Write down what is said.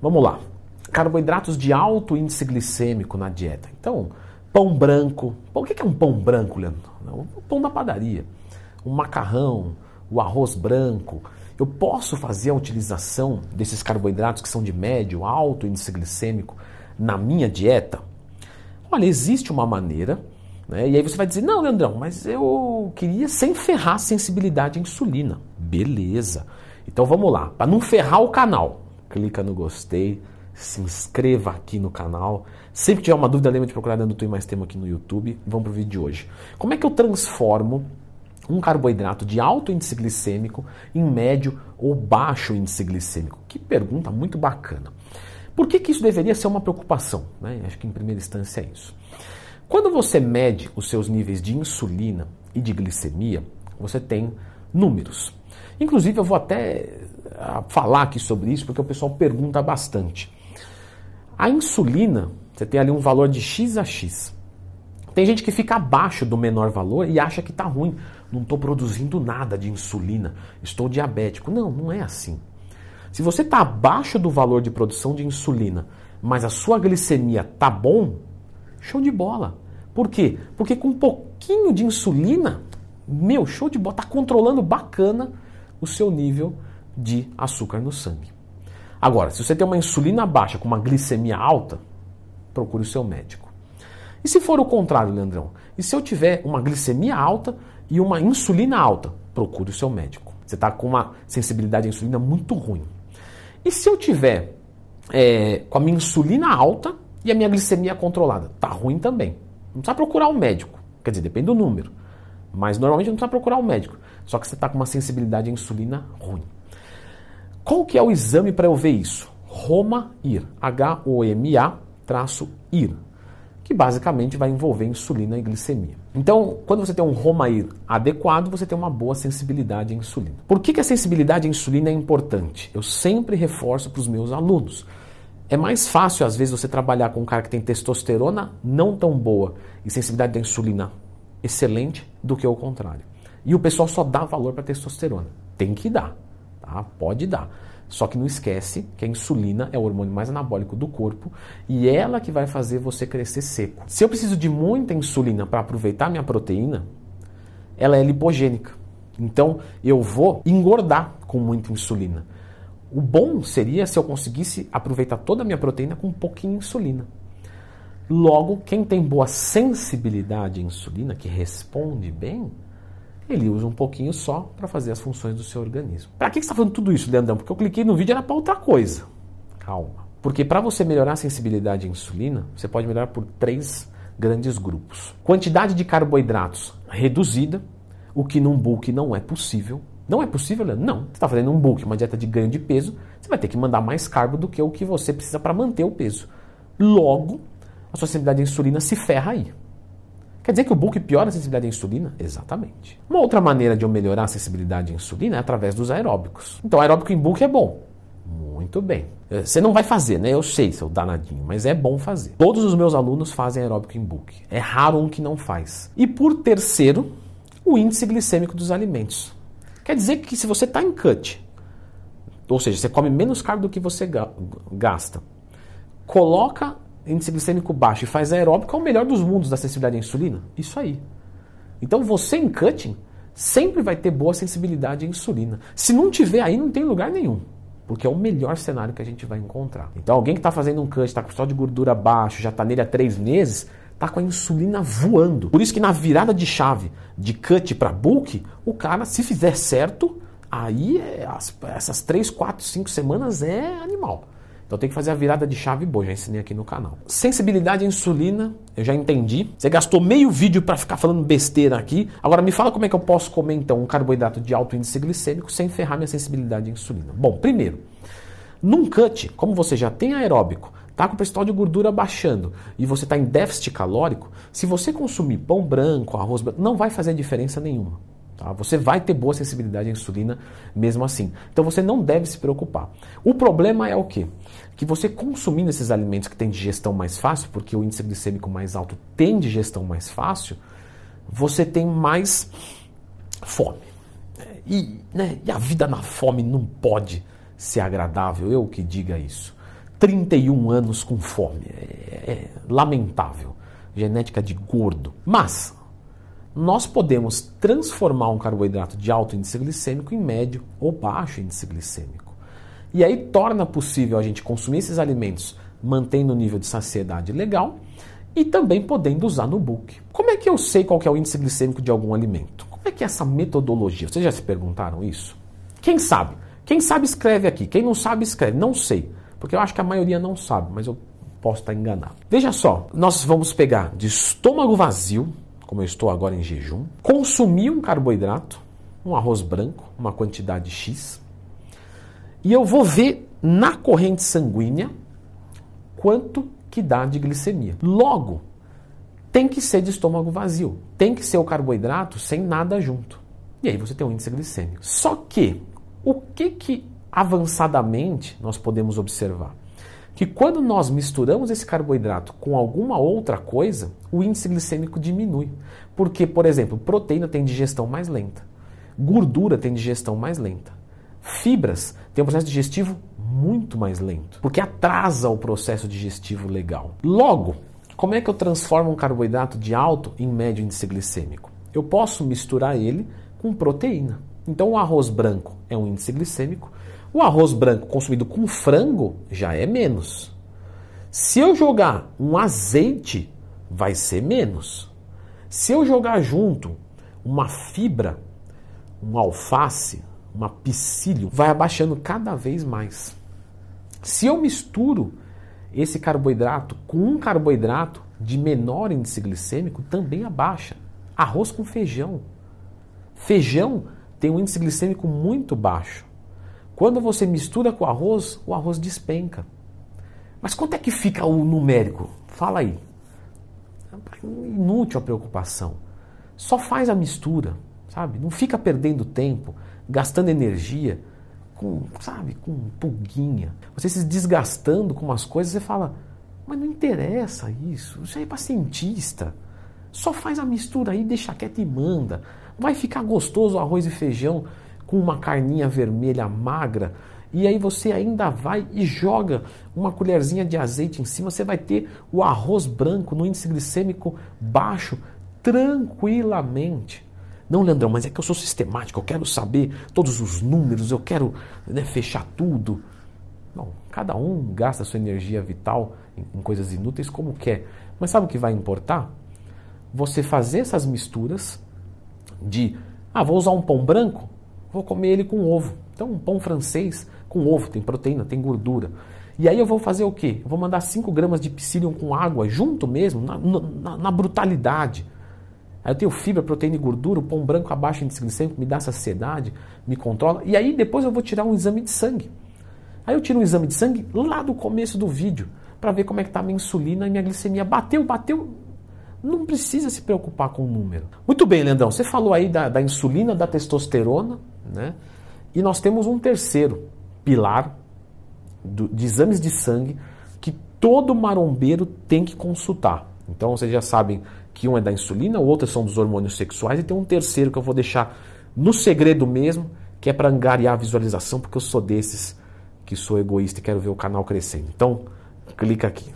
Vamos lá. Carboidratos de alto índice glicêmico na dieta. Então, pão branco. O que é um pão branco, Leandro? O pão da padaria. O macarrão, o arroz branco. Eu posso fazer a utilização desses carboidratos que são de médio, alto índice glicêmico na minha dieta? Olha, existe uma maneira, né? e aí você vai dizer: não, Leandrão, mas eu queria sem ferrar a sensibilidade à insulina. Beleza. Então vamos lá, para não ferrar o canal, clica no gostei, se inscreva aqui no canal. Sempre que tiver uma dúvida, lembra de procurar dando tu mais tema aqui no YouTube. Vamos para o vídeo de hoje. Como é que eu transformo um carboidrato de alto índice glicêmico em médio ou baixo índice glicêmico? Que pergunta muito bacana. Por que, que isso deveria ser uma preocupação? Né? Acho que em primeira instância é isso. Quando você mede os seus níveis de insulina e de glicemia, você tem números. Inclusive, eu vou até ah, falar aqui sobre isso porque o pessoal pergunta bastante. A insulina, você tem ali um valor de x a x. Tem gente que fica abaixo do menor valor e acha que está ruim. Não estou produzindo nada de insulina, estou diabético. Não, não é assim. Se você está abaixo do valor de produção de insulina, mas a sua glicemia tá bom, show de bola. Por quê? Porque com um pouquinho de insulina, meu, show de bola, está controlando bacana o seu nível de açúcar no sangue. Agora, se você tem uma insulina baixa com uma glicemia alta, procure o seu médico. E se for o contrário, Leandrão? E se eu tiver uma glicemia alta e uma insulina alta, procure o seu médico. Você está com uma sensibilidade à insulina muito ruim. E se eu tiver é, com a minha insulina alta e a minha glicemia controlada? Tá ruim também. Não precisa procurar um médico. Quer dizer, depende do número. Mas normalmente não precisa procurar um médico. Só que você está com uma sensibilidade à insulina ruim. Qual que é o exame para eu ver isso? Roma-IR. H-O-M-A traço IR. Que basicamente vai envolver insulina e glicemia. Então, quando você tem um Roma-IR adequado, você tem uma boa sensibilidade à insulina. Por que, que a sensibilidade à insulina é importante? Eu sempre reforço para os meus alunos. É mais fácil, às vezes, você trabalhar com um cara que tem testosterona não tão boa e sensibilidade à insulina excelente do que o contrário. E o pessoal só dá valor para testosterona. Tem que dar, tá? Pode dar. Só que não esquece que a insulina é o hormônio mais anabólico do corpo e ela que vai fazer você crescer seco. Se eu preciso de muita insulina para aproveitar minha proteína, ela é lipogênica. Então eu vou engordar com muita insulina. O bom seria se eu conseguisse aproveitar toda a minha proteína com um pouquinho de insulina. Logo, quem tem boa sensibilidade à insulina, que responde bem, ele usa um pouquinho só para fazer as funções do seu organismo. Para que você está falando tudo isso, Leandrão? Porque eu cliquei no vídeo era para outra coisa. Calma. Porque para você melhorar a sensibilidade à insulina, você pode melhorar por três grandes grupos. Quantidade de carboidratos reduzida, o que num bulk não é possível. Não é possível, Leandro? Não. Você está fazendo um bulk, uma dieta de ganho de peso, você vai ter que mandar mais carbo do que o que você precisa para manter o peso. Logo, a sua sensibilidade à insulina se ferra aí. Quer dizer que o bulk piora a sensibilidade à insulina? Exatamente. Uma outra maneira de eu melhorar a sensibilidade à insulina é através dos aeróbicos. Então, aeróbico em bulk é bom. Muito bem. Eh, você não vai fazer, né? Eu sei, seu danadinho, mas é bom fazer. Todos os meus alunos fazem aeróbico em bulk. É raro um que não faz. E por terceiro, o índice glicêmico dos alimentos. Quer dizer que se você está em cut, ou seja, você come menos carbo do que você gasta, coloca índice glicêmico baixo e faz aeróbico, é o melhor dos mundos da sensibilidade à insulina? Isso aí. Então você em cutting sempre vai ter boa sensibilidade à insulina. Se não tiver aí, não tem lugar nenhum. Porque é o melhor cenário que a gente vai encontrar. Então alguém que está fazendo um cut, está com só de gordura baixo, já está nele há três meses, está com a insulina voando. Por isso que na virada de chave de cut para bulk, o cara, se fizer certo, aí é, essas três, quatro, cinco semanas é animal. Então tem que fazer a virada de chave boa, já ensinei aqui no canal. Sensibilidade à insulina, eu já entendi. Você gastou meio vídeo para ficar falando besteira aqui. Agora me fala como é que eu posso comer então um carboidrato de alto índice glicêmico sem ferrar minha sensibilidade à insulina. Bom, primeiro, num cut, como você já tem aeróbico, tá com o percentual de gordura baixando e você está em déficit calórico, se você consumir pão branco, arroz branco, não vai fazer diferença nenhuma. Tá? Você vai ter boa sensibilidade à insulina mesmo assim. Então você não deve se preocupar. O problema é o quê? Que você consumindo esses alimentos que têm digestão mais fácil, porque o índice glicêmico mais alto tem digestão mais fácil, você tem mais fome. E, né, e a vida na fome não pode ser agradável, eu que diga isso. 31 anos com fome. É, é lamentável. Genética de gordo. Mas nós podemos transformar um carboidrato de alto índice glicêmico em médio ou baixo índice glicêmico. E aí torna possível a gente consumir esses alimentos mantendo o nível de saciedade legal e também podendo usar no book. Como é que eu sei qual é o índice glicêmico de algum alimento? Como é que é essa metodologia? Vocês já se perguntaram isso? Quem sabe? Quem sabe escreve aqui. Quem não sabe escreve. Não sei. Porque eu acho que a maioria não sabe, mas eu posso estar enganado. Veja só, nós vamos pegar de estômago vazio, como eu estou agora em jejum, consumir um carboidrato, um arroz branco, uma quantidade X, e eu vou ver na corrente sanguínea quanto que dá de glicemia. Logo, tem que ser de estômago vazio, tem que ser o carboidrato sem nada junto. E aí você tem um índice glicêmico. Só que o que que avançadamente nós podemos observar? Que quando nós misturamos esse carboidrato com alguma outra coisa, o índice glicêmico diminui. Porque, por exemplo, proteína tem digestão mais lenta, gordura tem digestão mais lenta, fibras têm um processo digestivo muito mais lento, porque atrasa o processo digestivo legal. Logo, como é que eu transformo um carboidrato de alto em médio índice glicêmico? Eu posso misturar ele com proteína. Então, o arroz branco é um índice glicêmico. O arroz branco consumido com frango já é menos. Se eu jogar um azeite, vai ser menos. Se eu jogar junto uma fibra, um alface, uma psyllium, vai abaixando cada vez mais. Se eu misturo esse carboidrato com um carboidrato de menor índice glicêmico, também abaixa. Arroz com feijão. Feijão tem um índice glicêmico muito baixo. Quando você mistura com arroz, o arroz despenca. Mas quanto é que fica o numérico? Fala aí. Inútil a preocupação. Só faz a mistura, sabe? Não fica perdendo tempo, gastando energia com, sabe, com pulguinha. Você se desgastando com umas coisas, você fala, mas não interessa isso. Isso aí é para cientista. Só faz a mistura aí, deixa quieto e manda. Vai ficar gostoso o arroz e feijão com uma carninha vermelha magra. E aí você ainda vai e joga uma colherzinha de azeite em cima. Você vai ter o arroz branco no índice glicêmico baixo tranquilamente. Não, Leandrão, mas é que eu sou sistemático, eu quero saber todos os números, eu quero né, fechar tudo. Não, cada um gasta sua energia vital em, em coisas inúteis como quer. Mas sabe o que vai importar? Você fazer essas misturas de, ah, vou usar um pão branco, vou comer ele com ovo. Então, um pão francês com ovo, tem proteína, tem gordura. E aí eu vou fazer o quê? Eu vou mandar 5 gramas de psyllium com água junto mesmo, na, na, na, brutalidade. Aí eu tenho fibra, proteína e gordura, o pão branco abaixo índice glicêmico me dá saciedade, me controla. E aí depois eu vou tirar um exame de sangue. Aí eu tiro um exame de sangue lá do começo do vídeo, para ver como é que está a minha insulina e minha glicemia. Bateu, bateu, não precisa se preocupar com o número. Muito bem, Leandrão, você falou aí da, da insulina, da testosterona, né? E nós temos um terceiro pilar do, de exames de sangue que todo marombeiro tem que consultar. Então vocês já sabem que um é da insulina, o outro são dos hormônios sexuais e tem um terceiro que eu vou deixar no segredo mesmo, que é para angariar a visualização, porque eu sou desses que sou egoísta e quero ver o canal crescendo. Então, clica aqui.